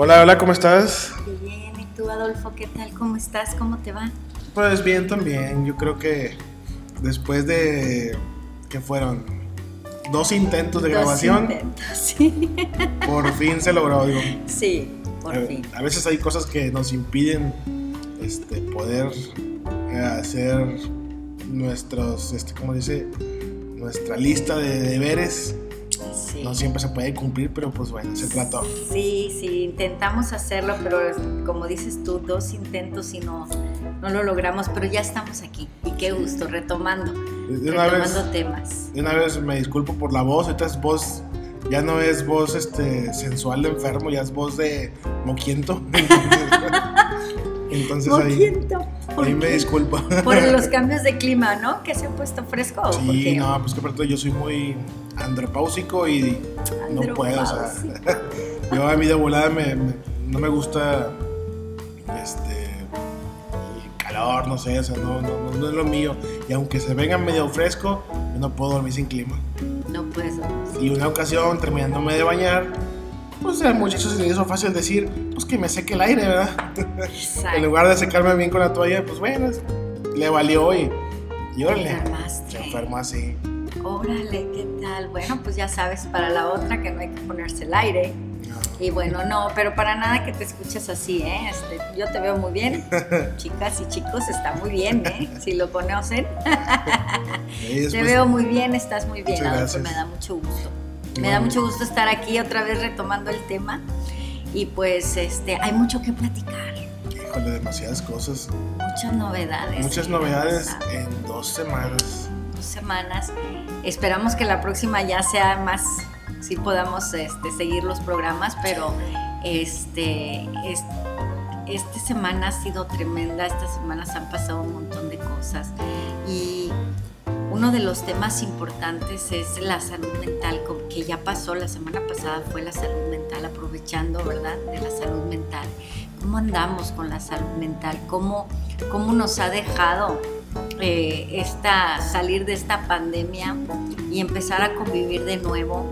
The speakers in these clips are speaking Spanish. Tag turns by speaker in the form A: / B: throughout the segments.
A: Hola, hola, ¿cómo estás?
B: Bien, ¿y tú Adolfo qué tal? ¿Cómo estás? ¿Cómo te va?
A: Pues bien también, yo creo que después de que fueron dos intentos de
B: Dos
A: grabación,
B: intentos, Sí,
A: por fin se logró, digo.
B: sí, por
A: a,
B: fin.
A: a veces hay cosas que nos impiden este, poder eh, hacer nuestros, este, ¿cómo dice? Nuestra lista de deberes.
B: Sí.
A: No siempre se puede cumplir, pero pues bueno, se trató.
B: Sí, sí, intentamos hacerlo, pero como dices tú, dos intentos y no, no lo logramos, pero ya estamos aquí. Y qué gusto, retomando,
A: De una vez,
B: retomando temas.
A: de una vez me disculpo por la voz, ahorita es voz, ya no es voz este, sensual de enfermo, ya es voz de moquiento. Entonces ahí,
B: Moquiento, ¿por
A: ahí me disculpo.
B: Por los cambios de clima, ¿no? Que se ha puesto fresco. ¿o por
A: Sí, no, pues que aparte yo soy muy andropáusico y no puedo, o sea,
B: Andropausia.
A: yo a mí de volada me, me- no me gusta este el calor, no sé, o sea, no, no, no- no es lo mío. Y aunque se venga medio fresco, yo no puedo dormir sin clima.
B: No puedes dormir.
A: Y una ocasión, terminándome de bañar, pues al muchacho se le hizo fácil decir, pues que me seque el aire, ¿verdad? En lugar de secarme bien con la toalla, pues bueno, le valió y, y órale, se enfermó así.
B: Órale, ¿qué tal? Bueno, pues ya sabes para la otra que no hay que ponerse el aire. Y bueno, no, pero para nada que te escuches así, ¿eh? Este, yo te veo muy bien. Chicas y chicos, está muy bien, ¿eh? Si lo conocen. Te veo muy bien, estás muy bien, Adolfo, me da mucho gusto. Me da mucho gusto estar aquí otra vez retomando el tema. Y pues este, hay mucho que platicar,
A: Híjole, demasiadas cosas.
B: muchas novedades.
A: Muchas novedades en dos semanas.
B: dos semanas. Esperamos que la próxima ya sea más, si podamos este, seguir los programas, pero este, es- esta semana ha sido tremenda, estas semanas han pasado un montón de cosas uno de los temas importantes es la salud mental, que ya pasó, la semana pasada fue la salud mental, aprovechando, ¿verdad?, de la salud mental. ¿Cómo andamos con la salud mental? ¿Cómo, cómo nos ha dejado eh, esta, salir de esta pandemia y empezar a convivir de nuevo,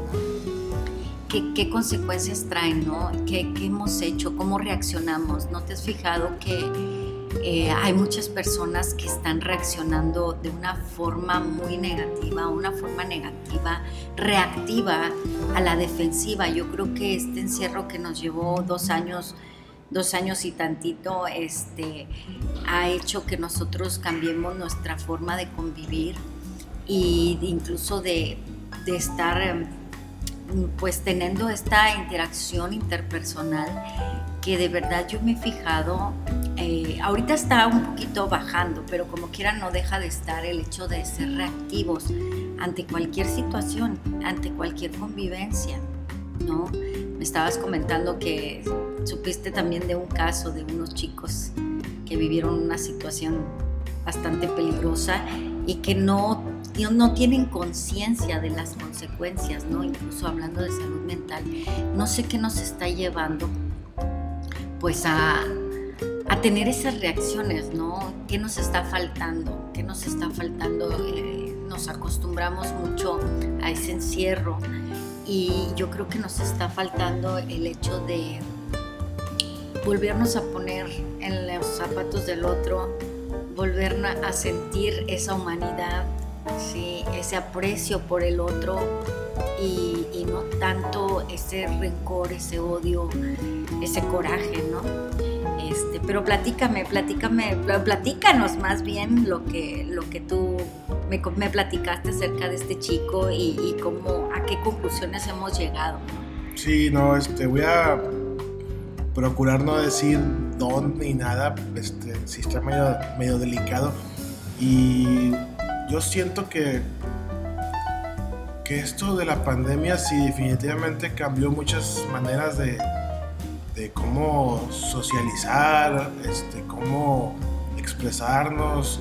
B: ¿qué, qué consecuencias traen, no? ¿Qué, qué hemos hecho? ¿Cómo reaccionamos? ¿No te has fijado que eh, hay muchas personas que están reaccionando de una forma muy negativa, una forma negativa, reactiva a la defensiva? Yo creo que este encierro que nos llevó dos años dos años y tantito, este, ha hecho que nosotros cambiemos nuestra forma de convivir de- incluso de, de estar em, pues teniendo esta interacción interpersonal que de verdad yo me he fijado, eh, ahorita está un poquito bajando, pero como quiera no deja de estar el hecho de ser reactivos ante cualquier situación, ante cualquier convivencia, ¿no? Me estabas comentando que supiste también de un caso de unos chicos que vivieron una situación bastante peligrosa y que no, no tienen conciencia de las consecuencias, ¿no? Incluso hablando de salud mental. No sé qué nos está llevando pues a, a tener esas reacciones, ¿no? ¿Qué nos está faltando? ¿Qué nos está faltando? Eh, nos acostumbramos mucho a ese encierro y yo creo que nos está faltando el hecho de volvernos a poner en los zapatos del otro, volver a sentir esa humanidad, ¿sí? ese aprecio por el otro y, y no tanto ese rencor, ese odio, ese coraje, ¿no? Este, pero platícame, platícame, pl- platícanos más bien lo que, lo que tú me, platicaste acerca de este chico y, y cómo, a qué conclusiones hemos llegado.
A: Sí, no, este, voy a procurar no decir dónde ni nada, este, sí está medio, medio delicado. Y yo siento que, que esto de la pandemia sí definitivamente cambió muchas maneras de, de cómo socializar, este, cómo expresarnos.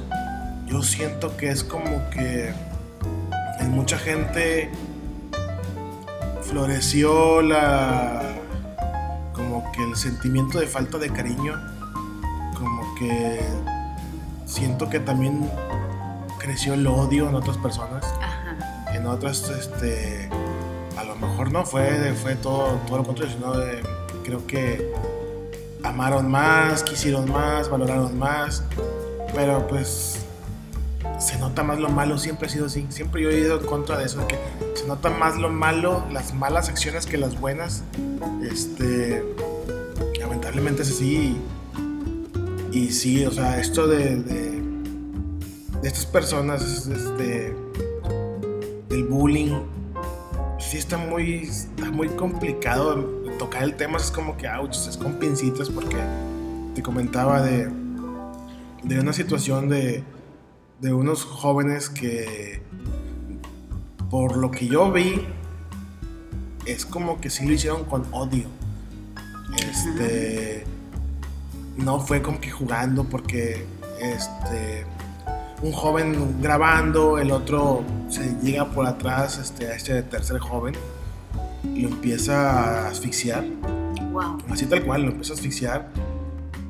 A: Yo siento que es como que en mucha gente floreció la como que el sentimiento de falta de cariño como que siento que también creció el odio en otras personas
B: Ajá.
A: en otras este a lo mejor no fue fue todo todo lo contrario sino de creo que amaron más, quisieron más, valoraron más, pero pues se nota más lo malo, siempre ha sido así, siempre yo he ido en contra de eso, que se nota más lo malo, las malas acciones que las buenas, este, lamentablemente es así, y, sí, o sea, esto de, de, estas personas, este, del bullying, sí está muy, está muy complicado tocar el tema, es como que, ouch, es con pincitas, porque te comentaba de, de una situación de de unos jóvenes que, por lo que yo vi, es como que sí lo hicieron con odio. Este. No fue como que jugando porque este. Un joven grabando, el otro se llega por atrás este, a este tercer joven lo empieza a asfixiar. Así tal cual, lo empieza a asfixiar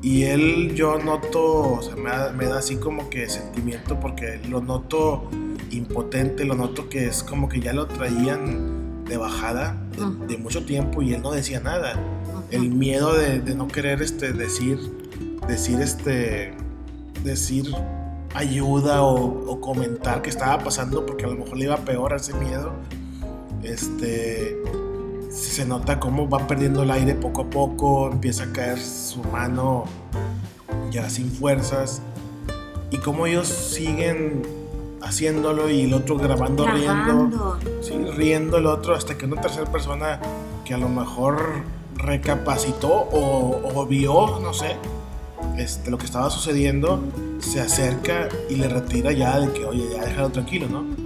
A: y él yo noto, o sea, me da, así como que sentimiento porque lo noto impotente, lo noto que es como que ya lo traían de bajada de, mucho tiempo y él no decía nada. El miedo de, no querer este, decir, decir, este, decir ayuda o, o, comentar que estaba pasando porque a lo mejor le iba peor a ese miedo. Este, se nota cómo va perdiendo el aire poco a poco, empieza a caer su mano ya sin fuerzas y cómo ellos siguen haciéndolo y el otro grabando, riendo, sí, riendo el otro hasta que una tercera persona que a lo mejor recapacitó o, vio, no sé, este, lo que estaba sucediendo, se acerca y le retira ya de que, oye, ya déjalo tranquilo, ¿no?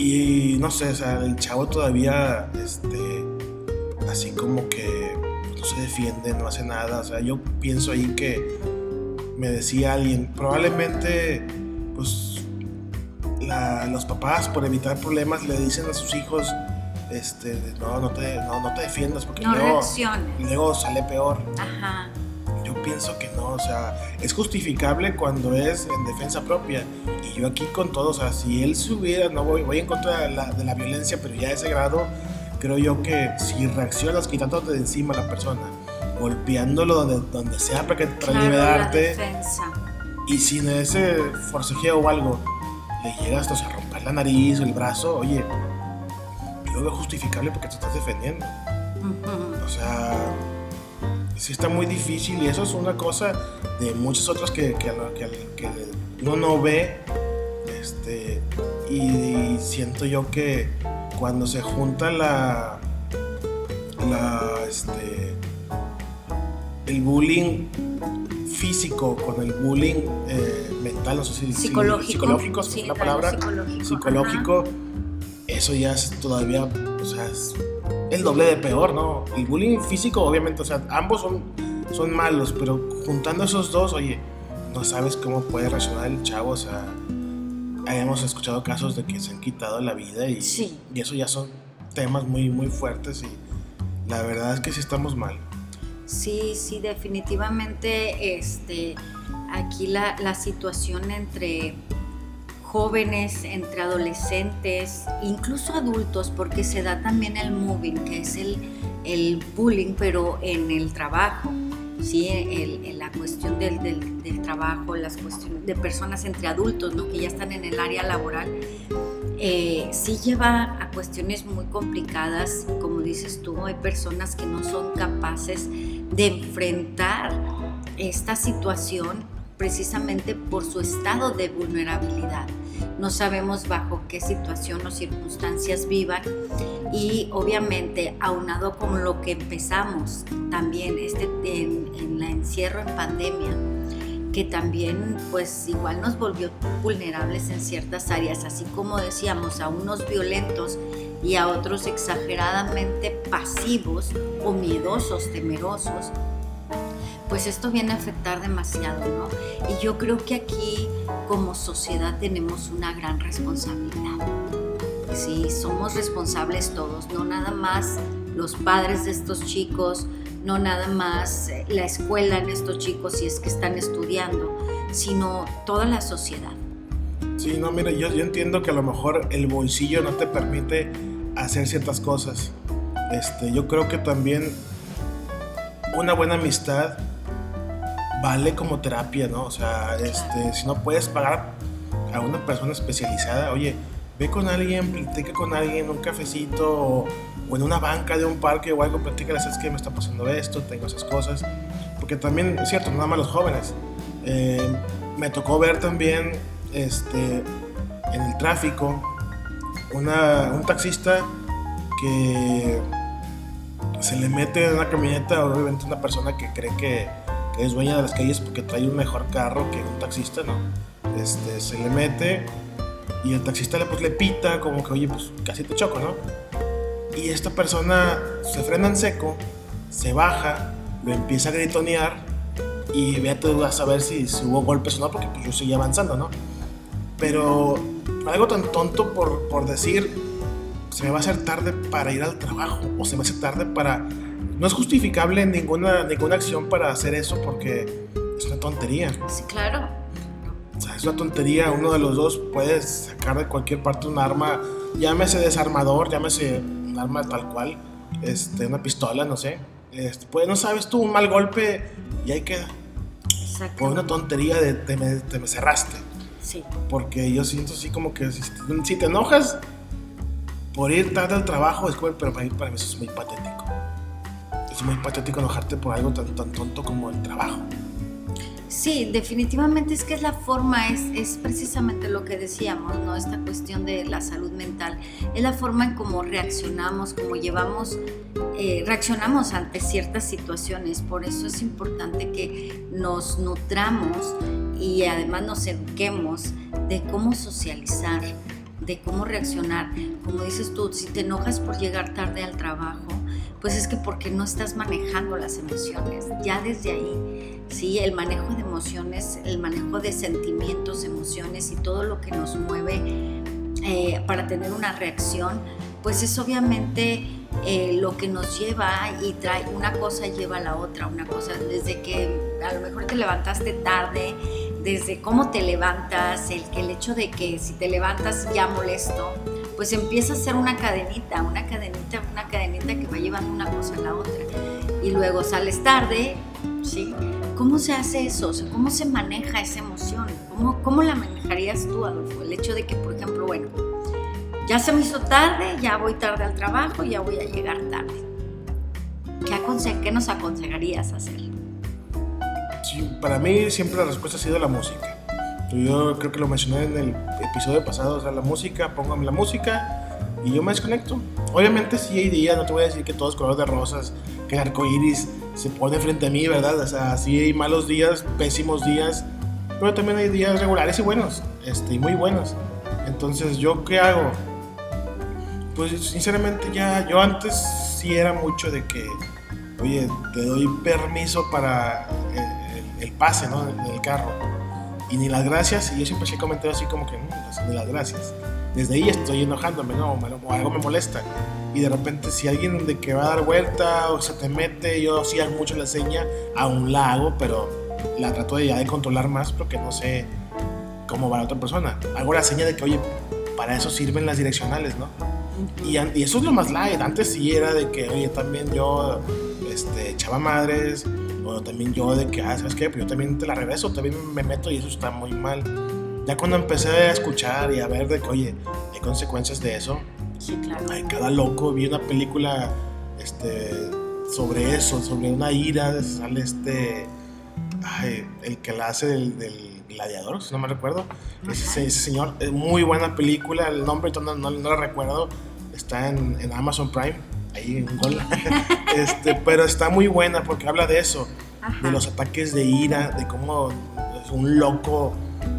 A: Y no sé, o sea, el chavo todavía, este, así como que no se defiende, no hace nada. O sea, yo pienso ahí que me decía alguien, probablemente, pues, los papás, por evitar problemas, le dicen a sus hijos, este, no, no te, no, no te defiendas porque luego, luego sale peor. Ajá pienso que no, o sea, es justificable cuando es en defensa propia. Y yo aquí con todo, o sea, si él se hubiera, no voy, voy en contra de la, de la violencia, pero ya a ese grado, creo yo que si reaccionas quitándote de encima a la persona, golpeándolo donde, donde sea para, que, para liberarte, y sin ese forcejeo o algo, le llegas a romper la nariz o el brazo, oye, yo lo veo justificable porque te estás defendiendo. O sea, sí está muy difícil y eso es una cosa de muchas otras que, que, que, uno no ve. Este, y, siento yo que cuando se junta la, la este, el bullying físico con el bullying eh, mental, no sé si
B: psicológico,
A: psicológico la palabra, psicológico, eso ya es todavía, o sea, es el doble de peor, ¿no? El bullying físico, obviamente, o sea, ambos son, son malos, pero juntando esos dos, oye, no sabes cómo puede reaccionar el chavo, o sea, hemos escuchado casos de que se han quitado la vida y, y eso ya son temas muy, muy fuertes y la verdad es que sí estamos mal.
B: Sí, sí, definitivamente, este, aquí la, la situación entre jóvenes, entre adolescentes, incluso adultos, porque se da también el moving, que es el, el bullying, pero en el trabajo. ¿sí? El, la cuestión del, del, trabajo, las cuestiones de personas entre adultos ¿no? que ya están en el área laboral, eh, sí lleva a cuestiones muy complicadas, como dices tú, hay personas que no son capaces de enfrentar esta situación precisamente por su estado de vulnerabilidad. No sabemos bajo qué situación o circunstancias vivan y obviamente aunado con lo que empezamos también este en, en la encierro en pandemia que también pues igual nos volvió vulnerables en ciertas áreas, así como decíamos a unos violentos y a otros exageradamente pasivos o miedosos, temerosos, pues esto viene a afectar demasiado, ¿no? Y yo creo que aquí como sociedad tenemos una gran responsabilidad. Sí, somos responsables todos, no nada más los padres de estos chicos, no nada más eh, la escuela en estos chicos si es que están estudiando, sino toda la sociedad.
A: Sí, no, mira, yo, yo entiendo que a lo mejor el bolsillo no te permite hacer ciertas cosas, este, yo creo que también una buena amistad vale como terapia, ¿no? O sea, este, si no puedes pagar a una persona especializada, oye, ve con alguien, platica con alguien, un cafecito o, en una banca de un parque o algo, platica, sabes que me está pasando esto, tengo esas cosas. Porque también, es cierto, nada más los jóvenes. Eh, me tocó ver también este, en el tráfico una, un taxista que se le mete en una camioneta, obviamente una persona que cree que, que, es dueña de las calles porque trae un mejor carro que un taxista, ¿no? Este, se le mete y el taxista le, pues, le pita como que, oye, pues casi te choco, ¿no? Y esta persona se frena en seco, se baja, lo empieza a gritonear y vea tú a saber si, si, hubo golpes o no, porque pues, yo seguía avanzando, ¿no? Pero algo tan tonto por, por decir, se me va a hacer tarde para ir al trabajo o se me hace tarde para... No es justificable ninguna, ninguna acción para hacer eso porque es una tontería.
B: Sí, claro.
A: O sea, es una tontería. Uno de los dos puede sacar de cualquier parte un arma, llámese desarmador, llámese un arma tal cual, este, una pistola, no sé. Este, pues no sabes tú, un mal golpe y ahí queda. Exacto. Por una tontería de te me, te me cerraste.
B: Sí.
A: Porque yo siento así como que si, si te enojas, por ir tarde al trabajo, es como, pero para mí, para mí eso es muy patético. Es muy patético enojarte por algo tan, tan tonto como el trabajo.
B: Sí, definitivamente es que es la forma, es, es, precisamente lo que decíamos, ¿no? Esta cuestión de la salud mental, es la forma en cómo reaccionamos, cómo llevamos, eh, reaccionamos ante ciertas situaciones. Por eso es importante que nos nutramos y además nos eduquemos de cómo socializar, de cómo reaccionar. Como dices tú, si te enojas por llegar tarde al trabajo, pues es que porque no estás manejando las emociones. Ya desde ahí, sí, el manejo de emociones, el manejo de sentimientos, emociones y todo lo que nos mueve eh, para tener una reacción, pues es obviamente eh, lo que nos lleva y trae una cosa lleva a la otra, una cosa desde que a lo mejor te levantaste tarde, desde cómo te levantas, el, el hecho de que si te levantas ya molesto, pues empieza a ser una cadenita, una cadenita, una cadenita que va llevando una cosa a la otra. Y luego sales tarde, ¿sí? ¿Cómo se hace eso? ¿Cómo se maneja esa emoción? ¿Cómo, ¿Cómo la manejarías tú, Adolfo? El hecho de que, por ejemplo, bueno, ya se me hizo tarde, ya voy tarde al trabajo, ya voy a llegar tarde. ¿Qué, qué nos aconsejarías hacer?
A: para mí siempre la respuesta ha sido la música. Yo creo que lo mencioné en el episodio pasado, o sea, la música, póngame la música y yo me desconecto. Obviamente sí hay días, no te voy a decir que todos colores de rosas, que el arco iris se pone frente a mí, ¿verdad? O sea, sí hay malos días, pésimos días, pero también hay días regulares y buenos, este, y muy buenos. Entonces, ¿yo qué hago? Pues sinceramente ya, yo antes sí era mucho de que, oye, te doy permiso para... Eh, el pase, ¿no? Del carro. Y ni las gracias, y yo siempre he comentado así como que, mm, ni las gracias. Desde ahí estoy enojándome, ¿no? O algo me molesta. Y de repente si alguien de que va a dar vuelta o se te mete, yo sí hago mucho la seña, aún la hago, pero la trato de ya de controlar más porque no sé cómo va la otra persona. Hago la seña de que, oye, para eso sirven las direccionales, ¿no? Y, y, eso es lo más light. Antes sí era de que, oye, también yo este, echaba madres, o también yo de que, ah, ¿sabes qué? Pues yo también te la regreso, también me meto y eso está muy mal. Ya cuando empecé a escuchar y a ver de que, oye, hay consecuencias de eso.
B: Sí, claro.
A: Ay, cada loco, vi una película este, sobre eso, sobre una ira, sale este, ay, el que la hace del, gladiador, si no me recuerdo. Ese, ese, señor, muy buena película, el nombre no, no, no lo recuerdo, está en, en Amazon Prime ahí un gol. este, pero está muy buena porque habla de eso, de los ataques de ira, de cómo es un loco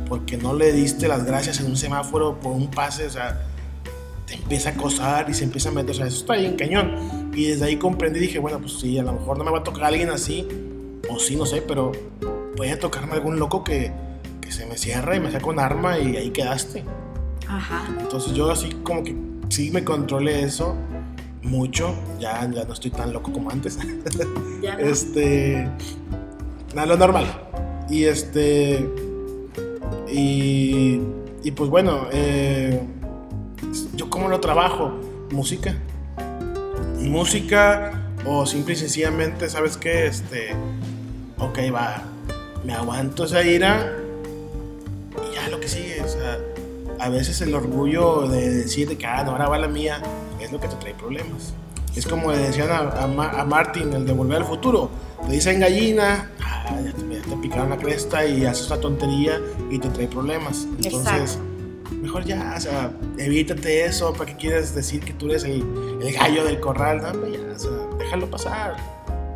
A: porque no le diste las gracias en un semáforo por un pase, o sea, te empieza a acosar y se empieza a meter, o sea, eso está ahí en cañón. Y desde ahí comprendí y dije, bueno, pues sí, a lo mejor no me va a tocar alguien así, o sí, no sé, pero puede tocarme algún loco que, que se me cierra y me saca un arma y ahí quedaste.
B: Ajá.
A: Entonces yo así como que sí me controlé eso mucho, ya, ya no estoy tan loco como antes. Este, nada, lo normal. Y este, y, y pues bueno, eh, yo cómo lo trabajo, música. música o simple y sencillamente, ¿sabes qué? Este, ok, va, me aguanto esa ira y ya lo que sigue, o sea, a veces el orgullo de decir que, ah, no, ahora va la mía, es lo que te trae problemas. Es como le decían a, a, Martin, el de Volver al Futuro, te dicen gallina, ah, ya, te, picaron la cresta y haces una tontería y te trae problemas. Entonces, mejor ya, o sea, evítate eso, ¿para qué quieres decir que tú eres el, el gallo del corral? No, ya, o sea, déjalo pasar,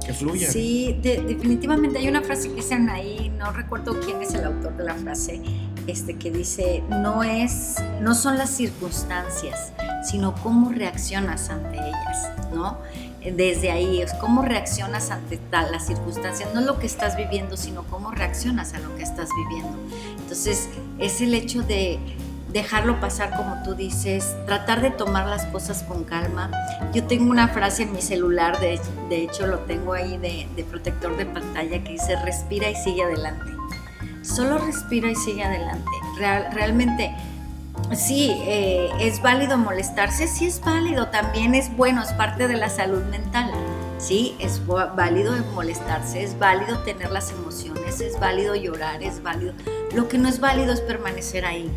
A: que fluya.
B: Sí, definitivamente hay una frase que dicen ahí, no recuerdo quién es el autor de la frase, este, que dice, no, es, no son las circunstancias, sino cómo reaccionas ante ellas, ¿no? Desde ahí es cómo reaccionas ante tal, las circunstancias, no lo que estás viviendo, sino cómo reaccionas a lo que estás viviendo. Entonces, es el hecho de dejarlo pasar como tú dices, tratar de tomar las cosas con calma. Yo tengo una frase en mi celular, de, de hecho lo tengo ahí de, de, protector de pantalla, que dice, respira y sigue adelante. Solo respira y sigue adelante. Real, realmente, sí, eh, es válido molestarse, sí es válido, también es bueno, es parte de la salud mental. Sí, es válido molestarse, es válido tener las emociones, es válido llorar, es válido. Lo que no es válido es permanecer ahí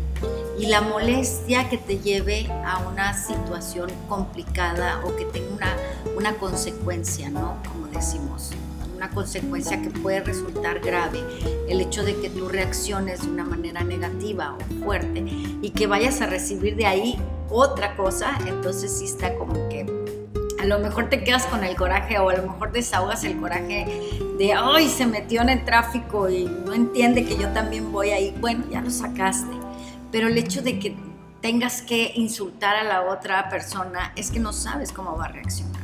B: y la molestia que te lleve a una situación complicada o que tenga una, una consecuencia, ¿no? Como decimos, una consecuencia que puede resultar grave. El hecho de que tú reacciones de una manera negativa o fuerte y que vayas a recibir de ahí otra cosa, entonces sí está como que a lo mejor te quedas con el coraje o a lo mejor desahogas el coraje de, ay, se metió en el tráfico y no entiende que yo también voy ahí. Bueno, ya lo sacaste pero el hecho de que tengas que insultar a la otra persona es que no sabes cómo va a reaccionar,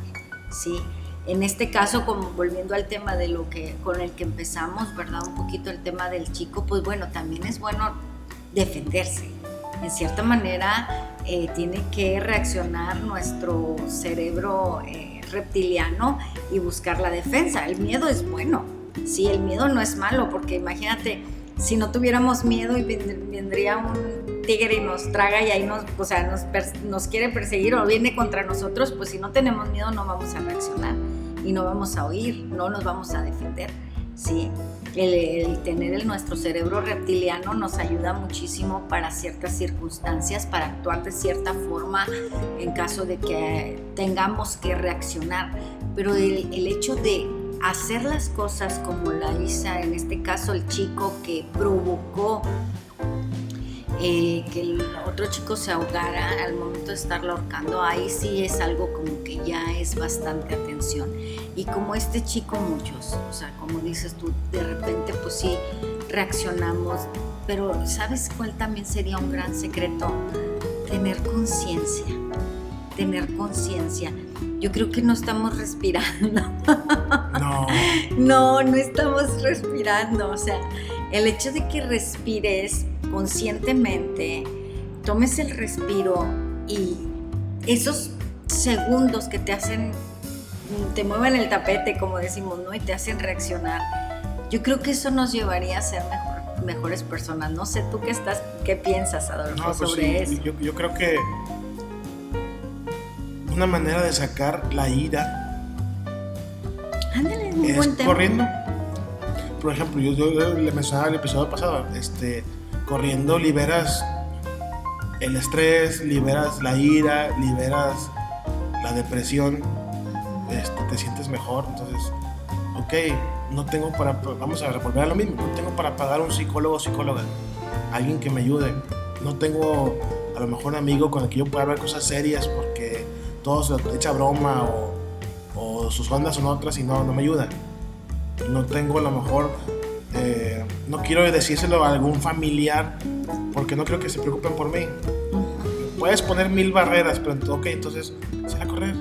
B: ¿sí? En este caso, como volviendo al tema de lo que con el que empezamos, ¿verdad? Un poquito el tema del chico, pues bueno, también es bueno defenderse. En cierta manera, eh, tiene que reaccionar nuestro cerebro eh, reptiliano y buscar la defensa. El miedo es bueno, sí, el miedo no es malo, porque imagínate, si no tuviéramos miedo y vendría un tigre y nos traga y ahí nos, o sea, nos, nos, quiere perseguir o viene contra nosotros, pues si no tenemos miedo no vamos a reaccionar y no vamos a oír, no nos vamos a defender, ¿sí? El, tener el, nuestro cerebro reptiliano nos ayuda muchísimo para ciertas circunstancias, para actuar de cierta forma en caso de que tengamos que reaccionar. Pero el, el hecho de hacer las cosas como la hizo en este caso el chico que provocó eh, que el otro chico se ahogara al momento de estarlo ahorcando, ahí sí es algo como que ya es bastante atención. Y como este chico muchos, o sea, como dices tú, de repente pues sí reaccionamos, pero ¿sabes cuál también sería un gran secreto? Tener conciencia, tener conciencia yo creo que no estamos respirando.
A: No.
B: no, no estamos respirando. O sea, el hecho de que respires conscientemente, tomes el respiro y esos segundos que te hacen, te mueven el tapete, como decimos, ¿no? Y te hacen reaccionar. Yo creo que eso nos llevaría a ser mejores personas. No sé, tú qué estás, qué piensas, Adolfo, pues sobre eso.
A: Yo, yo creo que una manera de sacar la ira
B: Ándale,
A: es
B: buen
A: corriendo. Por ejemplo, yo, le mencionaba el episodio pasado, este, corriendo liberas el estrés, liberas la ira, liberas la depresión, este, te sientes mejor. Entonces, ok, no tengo para, vamos a volver a lo mismo, no tengo para pagar un psicólogo o psicóloga, alguien que me ayude. No tengo a lo mejor un amigo con el que yo pueda hablar cosas serias porque todos echa broma o, sus bandas son otras y no, no me ayudan. No tengo a lo mejor, eh, no quiero decírselo a algún familiar porque no creo que se preocupen por mí. Puedes poner mil barreras, pero entonces sal a correr.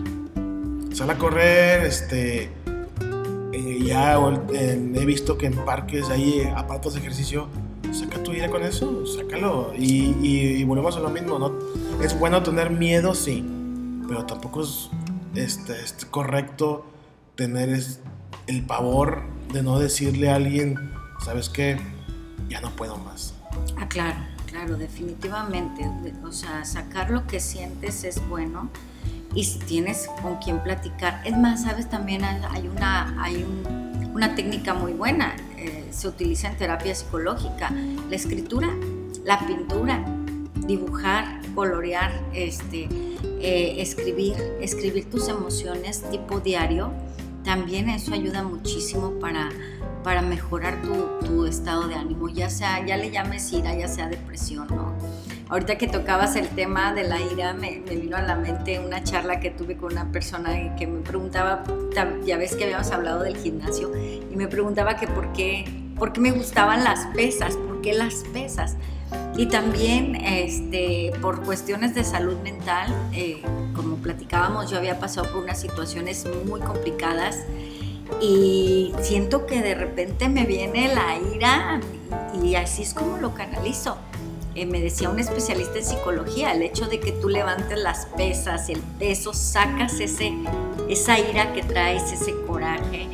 A: Sal a correr, este. Eh, ya eh, he visto que en parques hay aparatos de ejercicio saca tu ira con eso, sácalo. Y, y, volvemos a lo mismo, ¿no? Es bueno tener miedo, sí pero tampoco es, este, correcto tener el pavor de no decirle a alguien, ¿sabes qué? Ya no puedo más.
B: Ah, claro, claro, definitivamente. O sea, sacar lo que sientes es bueno y si tienes con quién platicar. Es más, sabes, también hay una, hay una técnica muy buena, eh, se utiliza en terapia psicológica, la escritura, la pintura, dibujar, colorear, este, eh, escribir, escribir tus emociones tipo diario, también eso ayuda muchísimo para, para mejorar tu, tu, estado de ánimo, ya sea, ya le llames ira, ya sea depresión, ¿no? Ahorita que tocabas el tema de la ira, me, vino a la mente una charla que tuve con una persona que me preguntaba, ya ves que habíamos hablado del gimnasio, y me preguntaba que por qué, por qué me gustaban las pesas, por qué las pesas. Y también este, por cuestiones de salud mental, eh, como platicábamos, yo había pasado por unas situaciones muy complicadas y siento que de repente me viene la ira y así es como lo canalizo. Eh, me decía un especialista en psicología, el hecho de que tú levantes las pesas, el peso, sacas ese, esa ira que traes, ese coraje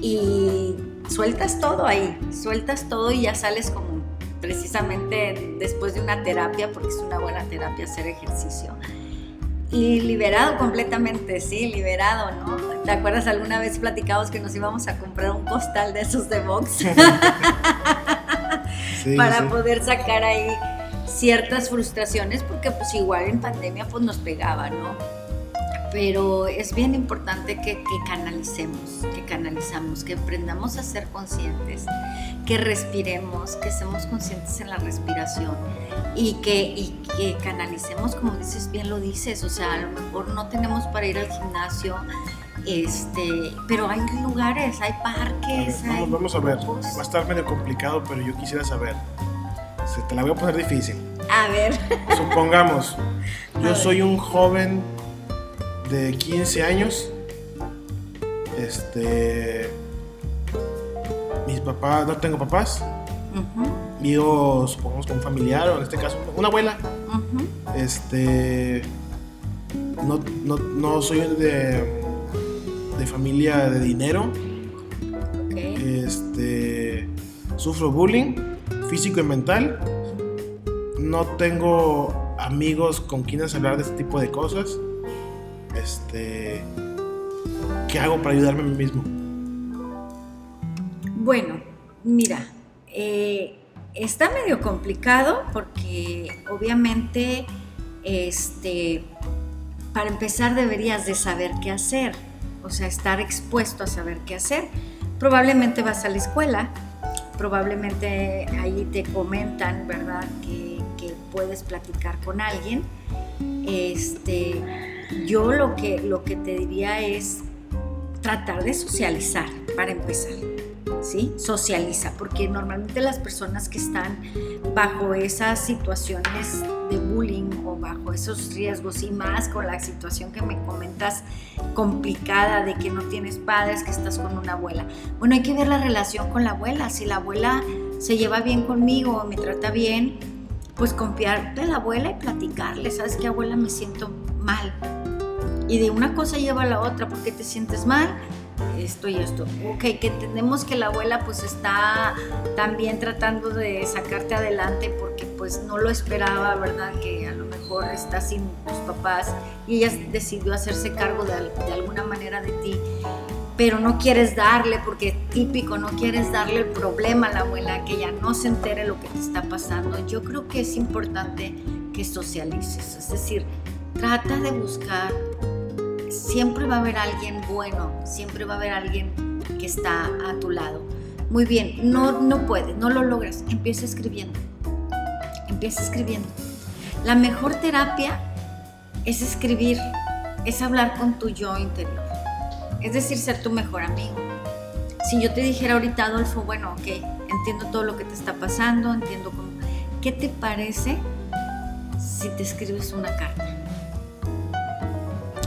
B: y sueltas todo ahí, sueltas todo y ya sales como precisamente después de una terapia, porque es una buena terapia hacer ejercicio. Y liberado completamente, sí, liberado, ¿no? ¿Te acuerdas alguna vez platicamos que nos íbamos a comprar un costal de esos de box? para poder sacar ahí ciertas frustraciones, porque pues igual en pandemia pues nos pegaba, ¿no? Pero es bien importante que, que canalicemos, que canalizamos, que aprendamos a ser conscientes, que respiremos, que seamos conscientes en la respiración y que, y que canalicemos, como dices, bien lo dices, o sea, a lo mejor no tenemos para ir al gimnasio, este, pero hay lugares, hay parques.
A: vamos,
B: hay
A: vamos, a ver, va a estar medio complicado, pero yo quisiera saber. Se te la voy a poner difícil.
B: A ver.
A: Supongamos, yo soy un joven de 15 años. Este. Mis papás, no tengo papás. Vivo, supongamos, con un familiar, o en este caso, una abuela. Este. No, no, no soy de familia de dinero. Este, sufro bullying físico y mental. No tengo amigos con quienes hablar de este tipo de cosas. Este, ¿qué hago para ayudarme a mí mismo?
B: Bueno, mira, eh, está medio complicado porque obviamente, este, para empezar deberías de saber qué hacer o sea, estar expuesto a saber qué hacer. Probablemente vas a la escuela, probablemente ahí te comentan, ¿verdad?, que, puedes platicar con alguien. Este, yo lo que, lo que te diría es tratar de socializar para empezar. ¿sí? Socializa, porque normalmente las personas que están bajo esas situaciones de bullying bajo esos riesgos y más con la situación que me comentas complicada de que no tienes padres, que estás con una abuela. Bueno, hay que ver la relación con la abuela. Si la abuela se lleva bien conmigo me trata bien, pues confiar de la abuela y platicarle, ¿sabes qué abuela me siento mal? Y de una cosa lleva a la otra, ¿por qué te sientes mal? esto y esto. Ok, que entendemos que la abuela pues está también tratando de sacarte adelante porque pues no lo esperaba, ¿verdad? Que a mejor sin tus papás y ella decidió hacerse cargo de, alguna manera de ti pero no quieres darle, porque típico, no quieres darle el problema a la abuela, que ella no se entere lo que te está pasando. Yo creo que es importante que socialices, es decir, trata de buscar siempre va a haber alguien bueno, siempre va a haber alguien que está a tu lado. Muy bien, no, no puedes, no lo logras, empieza escribiendo. Empieza escribiendo. La mejor terapia es escribir, es hablar con tu yo interior. Es decir, ser tu mejor amigo. Si yo te dijera ahorita, Adolfo, bueno, ok, entiendo todo lo que te está pasando, entiendo cómo... ¿Qué te parece si te escribes una carta?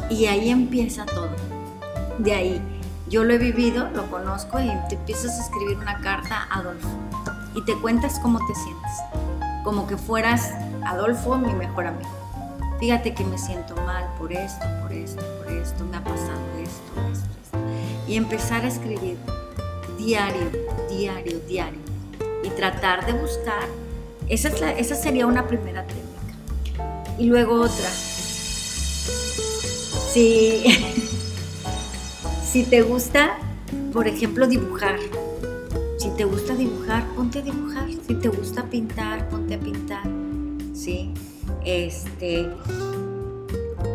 B: Y ahí empieza todo. De ahí, yo lo he vivido, lo conozco y te empiezas a escribir una carta a Adolfo y te cuentas cómo te sientes. Como que fueras Adolfo, mi mejor amigo. Fíjate que me siento mal por esto, por esto, por esto, me ha pasado esto, esto, esto. Y empezar a escribir diario, diario, diario. Y tratar de buscar. Esa, es esa sería una primera técnica. Y luego otra, si, si te gusta, por ejemplo, dibujar, si te gusta dibujar, ponte a dibujar. Si te gusta pintar, ponte a pintar. ¿Sí? Este.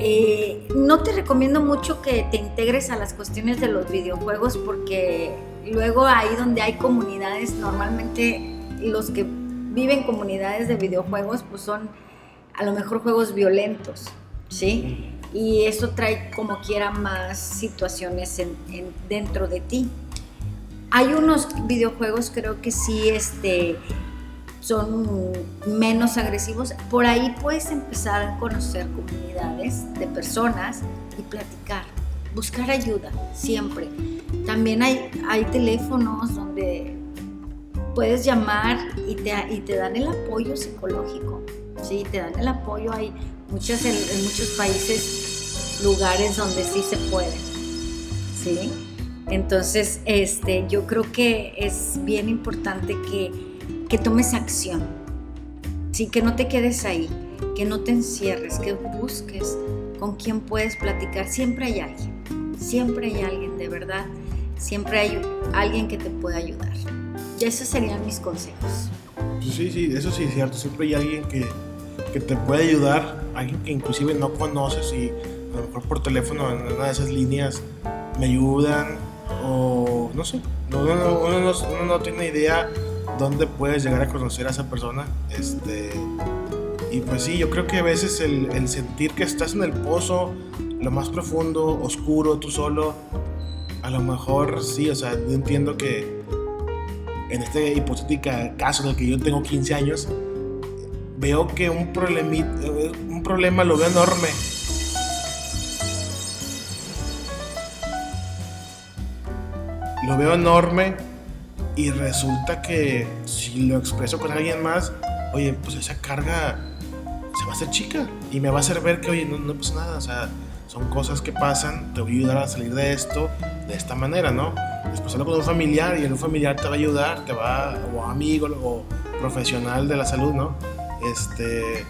B: Eh, no te recomiendo mucho que te integres a las cuestiones de los videojuegos porque luego ahí donde hay comunidades, normalmente los que viven comunidades de videojuegos pues son a lo mejor juegos violentos, ¿sí? Y eso trae como quiera más situaciones dentro de ti. Hay unos videojuegos creo que sí este, son menos agresivos. Por ahí puedes empezar a conocer comunidades de personas y platicar, buscar ayuda siempre. También hay, hay teléfonos donde puedes llamar y te, y te dan el apoyo psicológico. Sí, te dan el apoyo. Hay muchas, en, muchos países lugares donde sí se puede. ¿Sí? Entonces, este, yo creo que es bien importante que, que tomes acción, ¿sí? que no te quedes ahí, que no te encierres, que busques con quién puedes platicar. Siempre hay alguien, siempre hay alguien de verdad, siempre hay alguien que te puede ayudar. Y esos serían mis consejos.
A: Pues sí, sí, eso sí es cierto, siempre hay alguien que, que te puede ayudar, alguien que inclusive no conoces y a lo mejor por teléfono en una de esas líneas me ayudan o no sé, uno, no, tiene idea dónde puedes llegar a conocer a esa persona. Este, y pues sí, yo creo que a veces el, sentir que estás en el pozo, lo más profundo, oscuro, tú solo, a lo mejor sí, o sea, yo entiendo que en este hipotético caso en el que yo tengo 15 años, veo que un, un problema lo veo enorme lo veo enorme y resulta que si lo expreso con alguien más, oye, pues esa carga se va a hacer chica y me va a hacer ver que, oye, no, no pasa nada, o sea, son cosas que pasan, te voy a ayudar a salir de esto de esta manera, ¿no? Después hablo con un familiar y el familiar te va a ayudar, te va, o amigo o profesional de la salud, ¿no? Este,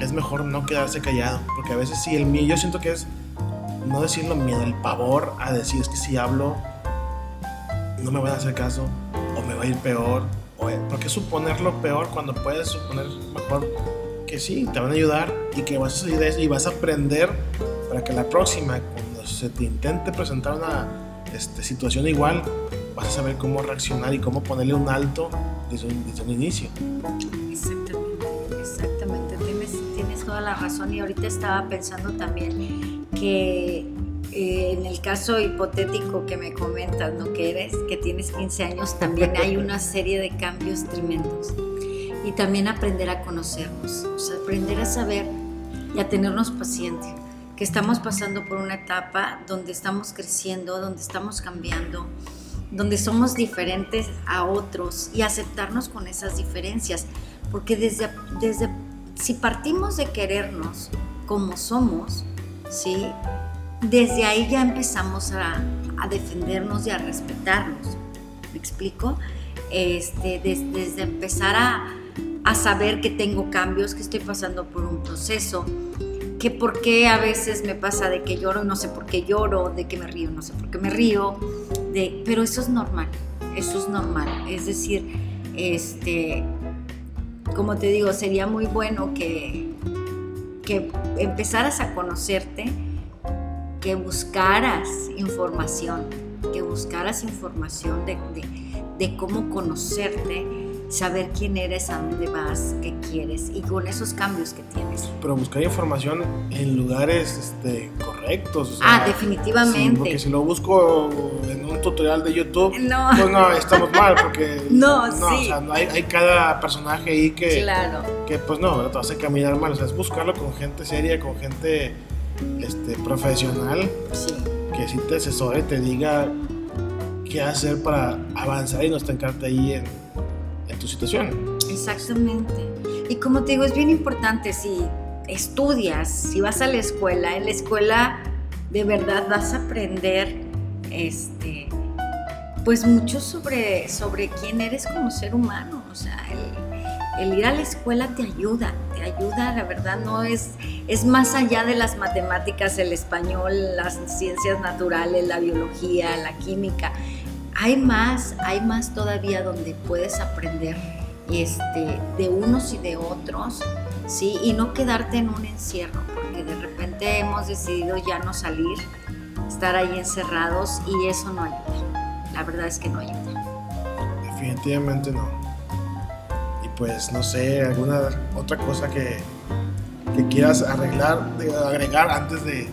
A: es mejor no quedarse callado, porque a veces sí, el miedo, yo siento que es no decirlo miedo, el pavor a decir es que si hablo no me van a hacer caso o me va a ir peor. O, ¿Por qué suponerlo peor cuando puedes suponer mejor que sí, te van a ayudar y que vas a salir de eso y vas a aprender para que la próxima, cuando se te intente presentar una este, situación igual, vas a saber cómo reaccionar y cómo ponerle un alto desde un, desde un inicio.
B: Exactamente, exactamente, tienes, tienes toda la razón y ahorita estaba pensando también que eh, en el caso hipotético que me comentas, ¿no? Que eres, que tienes 15 años, también hay una serie de cambios tremendos. Y también aprender a conocernos, o sea, aprender a saber y a tenernos paciencia, que estamos pasando por una etapa donde estamos creciendo, donde estamos cambiando, donde somos diferentes a otros y aceptarnos con esas diferencias, porque desde, desde si partimos de querernos como somos, ¿sí? Desde ahí ya empezamos a, defendernos y a respetarnos. ¿Me explico? Este, desde empezar a, a, saber que tengo cambios, que estoy pasando por un proceso, que por qué a veces me pasa de que lloro, no sé por qué lloro, de que me río, no sé por qué me río, de, pero eso es normal, eso es normal. Es decir, este, como te digo, sería muy bueno que, que empezaras a conocerte que buscaras información, que buscaras información de, de, cómo conocerte, saber quién eres, a dónde vas, qué quieres y con esos cambios que tienes.
A: Pero buscar información en lugares este, correctos.
B: ah, definitivamente.
A: porque si lo busco en un tutorial de YouTube, no. pues no, estamos mal porque
B: no, no,
A: sí. o sea, hay, hay, cada personaje ahí que,
B: claro.
A: que pues no, te hace caminar mal. O sea, es buscarlo con gente seria, con gente este, profesional que si te asesore, te diga qué hacer para avanzar y no estancarte ahí en, en tu situación.
B: Exactamente. Y como te digo, es bien importante si estudias, si vas a la escuela, en la escuela de verdad vas a aprender este pues mucho sobre, sobre quién eres como ser humano, o sea, el ir a la escuela te ayuda, te ayuda, la verdad no es, es más allá de las matemáticas, el español, las ciencias naturales, la biología, la química. Hay más, hay más todavía donde puedes aprender este, de unos y de otros, ¿sí? Y no quedarte en un encierro, porque de repente hemos decidido ya no salir, estar ahí encerrados y eso no ayuda. La verdad es que no ayuda.
A: Definitivamente no pues no sé, alguna otra cosa que, quieras arreglar, agregar antes de,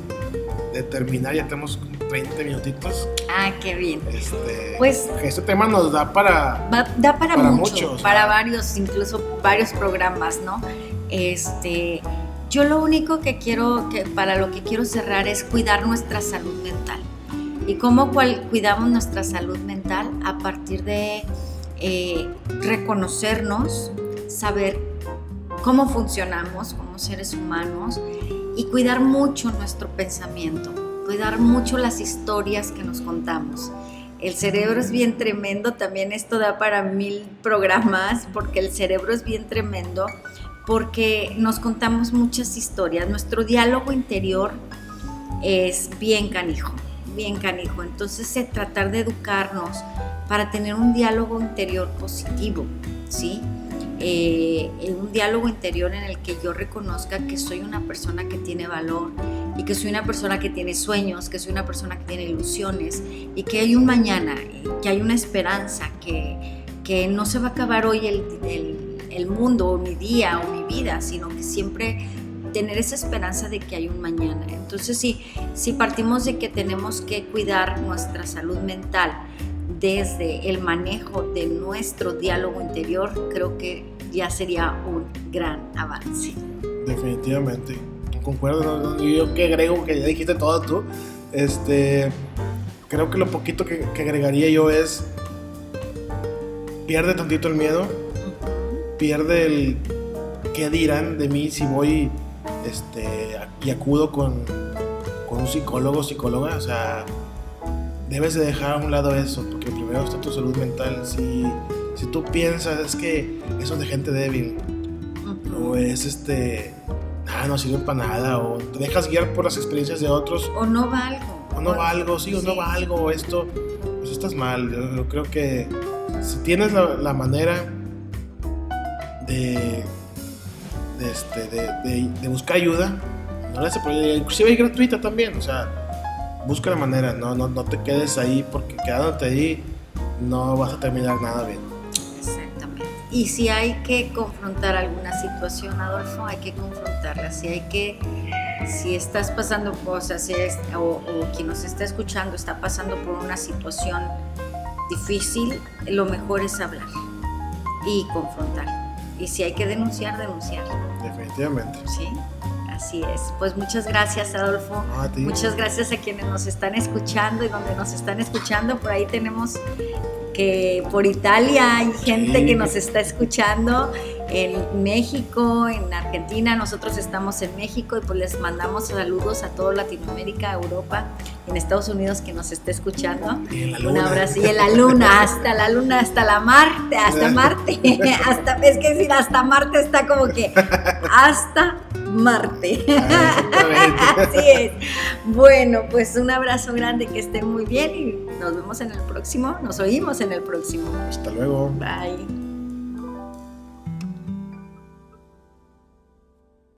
A: terminar, ya tenemos 20 minutitos.
B: Ah, qué bien.
A: Este, pues este tema nos da para
B: da para, muchos, para varios, incluso varios programas, ¿no? Este, yo lo único que quiero que para lo que quiero cerrar es cuidar nuestra salud mental. ¿Y cómo cuidamos nuestra salud mental? A partir de eh, reconocernos, saber cómo funcionamos como seres humanos y cuidar mucho nuestro pensamiento, cuidar mucho las historias que nos contamos. El cerebro es bien tremendo, también esto da para mil programas, porque el cerebro es bien tremendo, porque nos contamos muchas historias. Nuestro diálogo interior es bien canijo, bien canijo. Entonces, tratar de educarnos para tener un diálogo interior positivo, ¿sí? Eh, un diálogo interior en el que yo reconozca que soy una persona que tiene valor y que soy una persona que tiene sueños, que soy una persona que tiene ilusiones y que hay un mañana, que hay una esperanza, que, que no se va a acabar hoy el, el, el mundo o mi día o mi vida, sino que siempre tener esa esperanza de que hay un mañana. Entonces, sí, si partimos de que tenemos que cuidar nuestra salud mental, desde el manejo de nuestro diálogo interior, creo que ya sería un gran avance.
A: Definitivamente. Concuerdo, yo que agrego, que ya dijiste todo tú, este, creo que lo poquito que, agregaría yo es, pierde tantito el miedo, pierde el qué dirán de mí si voy este, y acudo con, con un psicólogo o psicóloga, o sea, debes de dejar a un lado eso, porque primero está tu salud mental. Si, si tú piensas es que eso es de gente débil, o es este, nada, no sirve para nada, o te dejas guiar por las experiencias de otros.
B: O no valgo.
A: O no valgo, sí, o no valgo, o esto, pues estás mal. Yo, creo que si tienes la, manera de, de, este, de, de, buscar ayuda, no le hace inclusive hay gratuita también, o sea busca la manera, no, no, no te quedes ahí porque quedándote ahí no vas a terminar nada bien.
B: Exactamente. Y si hay que confrontar alguna situación, Adolfo, hay que confrontarla. Si hay que, si estás pasando cosas o, o quien nos está escuchando está pasando por una situación difícil, lo mejor es hablar y confrontar. Y si hay que denunciar, denunciar.
A: Definitivamente.
B: Sí. Así es. Pues muchas gracias, Adolfo. muchas gracias a quienes nos están escuchando y donde nos están escuchando. Por ahí tenemos que por Italia hay gente que nos está escuchando en México, en Argentina, nosotros estamos en México y pues les mandamos saludos a toda Latinoamérica, Europa, en Estados Unidos que nos está escuchando. Un abrazo y en la luna, hasta la luna, hasta la Marte, hasta Marte, hasta es que decir hasta Marte está como que hasta Marte. Así es. Bueno, pues un abrazo grande, que estén muy bien y nos vemos en el próximo, nos oímos en el próximo.
A: Hasta luego.
B: Bye.